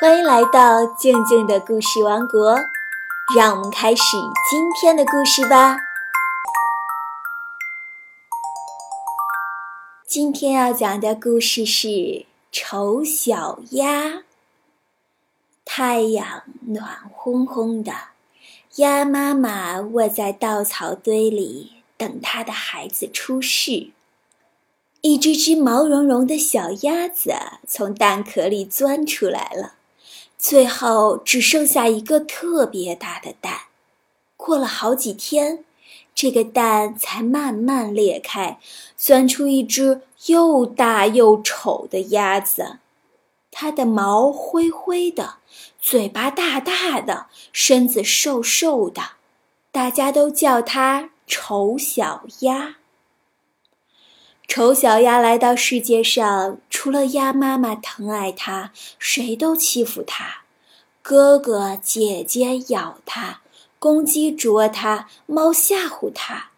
欢迎来到静静的故事王国，让我们开始今天的故事吧。今天要讲的故事是《丑小鸭》。太阳暖烘烘的，鸭妈妈卧在稻草堆里，等它的孩子出世。一只只毛茸茸的小鸭子从蛋壳里钻出来了，最后只剩下一个特别大的蛋。过了好几天，这个蛋才慢慢裂开，钻出一只又大又丑的鸭子。它的毛灰灰的，嘴巴大大的，身子瘦瘦的，大家都叫它丑小鸭。丑小鸭来到世界上，除了鸭妈妈疼爱它，谁都欺负它。哥哥姐姐咬它，公鸡啄它，猫吓唬它。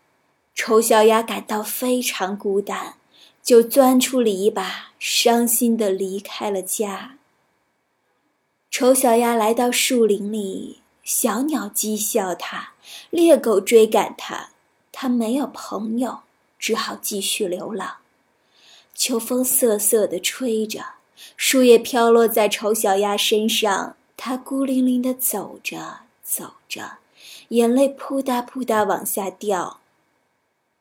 丑小鸭感到非常孤单，就钻出篱笆，伤心地离开了家。丑小鸭来到树林里，小鸟讥笑它，猎狗追赶它，它没有朋友。只好继续流浪。秋风瑟瑟地吹着，树叶飘落在丑小鸭身上，它孤零零地走着走着，眼泪扑嗒扑嗒往下掉。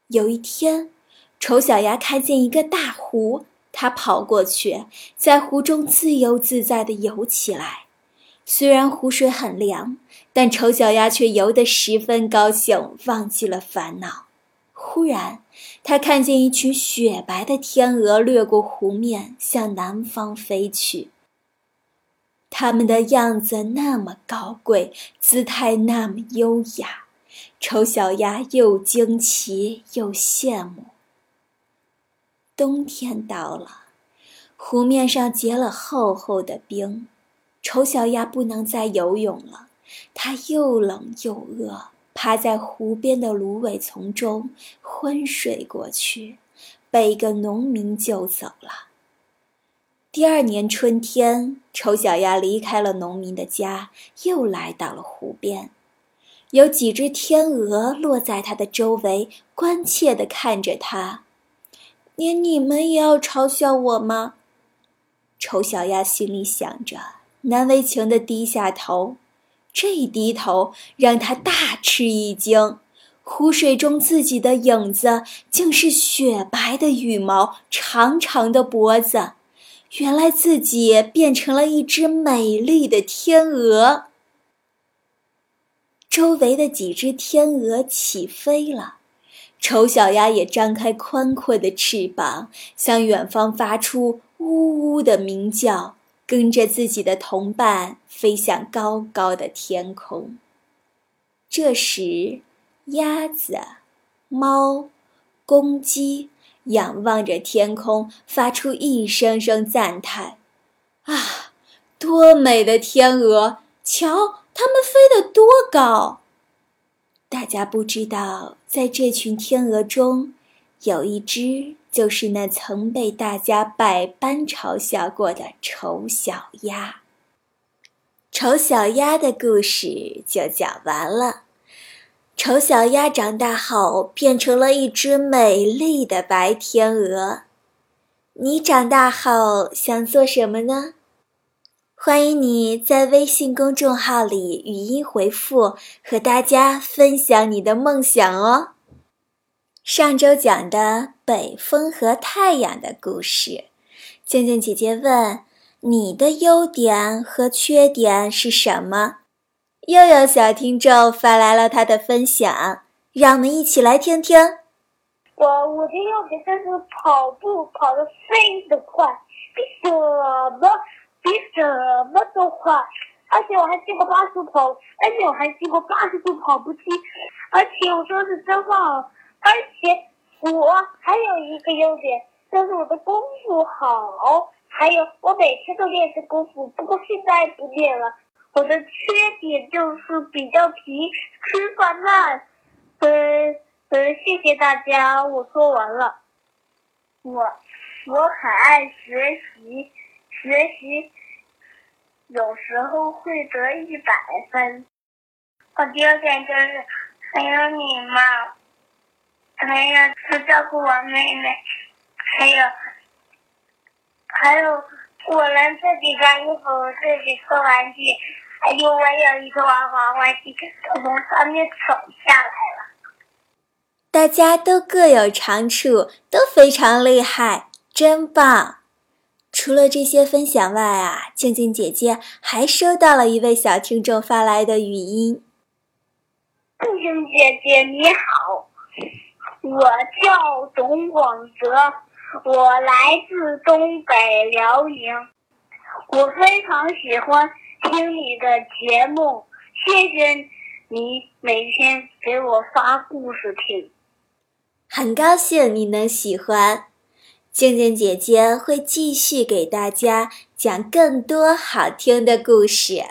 有一天，丑小鸭看见一个大湖，它跑过去，在湖中自由自在地游起来。虽然湖水很凉，但丑小鸭却游得十分高兴，忘记了烦恼。忽然，他看见一群雪白的天鹅掠过湖面，向南方飞去。它们的样子那么高贵，姿态那么优雅，丑小鸭又惊奇又羡慕。冬天到了，湖面上结了厚厚的冰，丑小鸭不能再游泳了，它又冷又饿。趴在湖边的芦苇丛中昏睡过去，被一个农民救走了。第二年春天，丑小鸭离开了农民的家，又来到了湖边。有几只天鹅落在它的周围，关切地看着它。连你们也要嘲笑我吗？丑小鸭心里想着，难为情地低下头。这一低头，让它大吃一惊。湖水中自己的影子，竟是雪白的羽毛、长长的脖子。原来自己变成了一只美丽的天鹅。周围的几只天鹅起飞了，丑小鸭也张开宽阔的翅膀，向远方发出呜呜的鸣叫。跟着自己的同伴飞向高高的天空。这时，鸭子、猫、公鸡仰望着天空，发出一声声赞叹：“啊，多美的天鹅！瞧，它们飞得多高！”大家不知道，在这群天鹅中，有一只。就是那曾被大家百般嘲笑过的丑小鸭。丑小鸭的故事就讲完了。丑小鸭长大后变成了一只美丽的白天鹅。你长大后想做什么呢？欢迎你在微信公众号里语音回复，和大家分享你的梦想哦。上周讲的北风和太阳的故事，静静姐姐问：“你的优点和缺点是什么？”又有小听众发来了他的分享，让我们一起来听听。我我的优点就是跑步跑得飞得快，比什么比什么都快，而且我还见过八十跑，而且我还见过八十度跑步机，而且我说的是真话。而且我还有一个优点，就是我的功夫好。还有我每天都练习功夫，不过现在不练了。我的缺点就是比较皮，吃饭慢。嗯嗯，谢谢大家，我说完了。我我很爱学习，学习有时候会得一百分。我第二点就是很有礼貌，还有多照顾我妹妹，还有还有我能自己穿衣服，自己做玩具，还有我有一个娃娃玩具从上面走下来了。大家都各有长处，都非常厉害，真棒！除了这些分享外啊，静静姐姐还收到了一位小听众发来的语音。静静姐姐你好，我叫董广泽，我来自东北辽宁，我非常喜欢听你的节目，谢谢你每天给我发故事听。很高兴你能喜欢。静静姐姐会继续给大家讲更多好听的故事。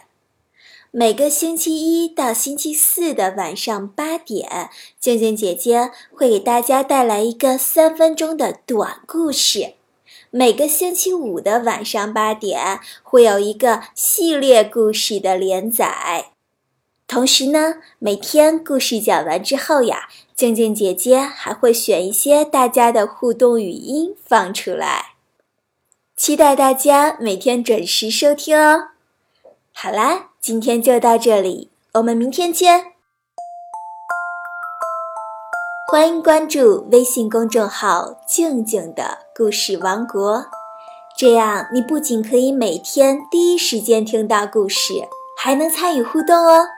每个星期一到星期四的晚上八点，静静姐姐会给大家带来一个三分钟的短故事。每个星期五的晚上八点，会有一个系列故事的连载。同时呢，每天故事讲完之后呀。静静姐姐还会选一些大家的互动语音放出来，期待大家每天准时收听哦。好啦，今天就到这里，我们明天见。欢迎关注微信公众号“静静的故事王国”，这样你不仅可以每天第一时间听到故事，还能参与互动哦。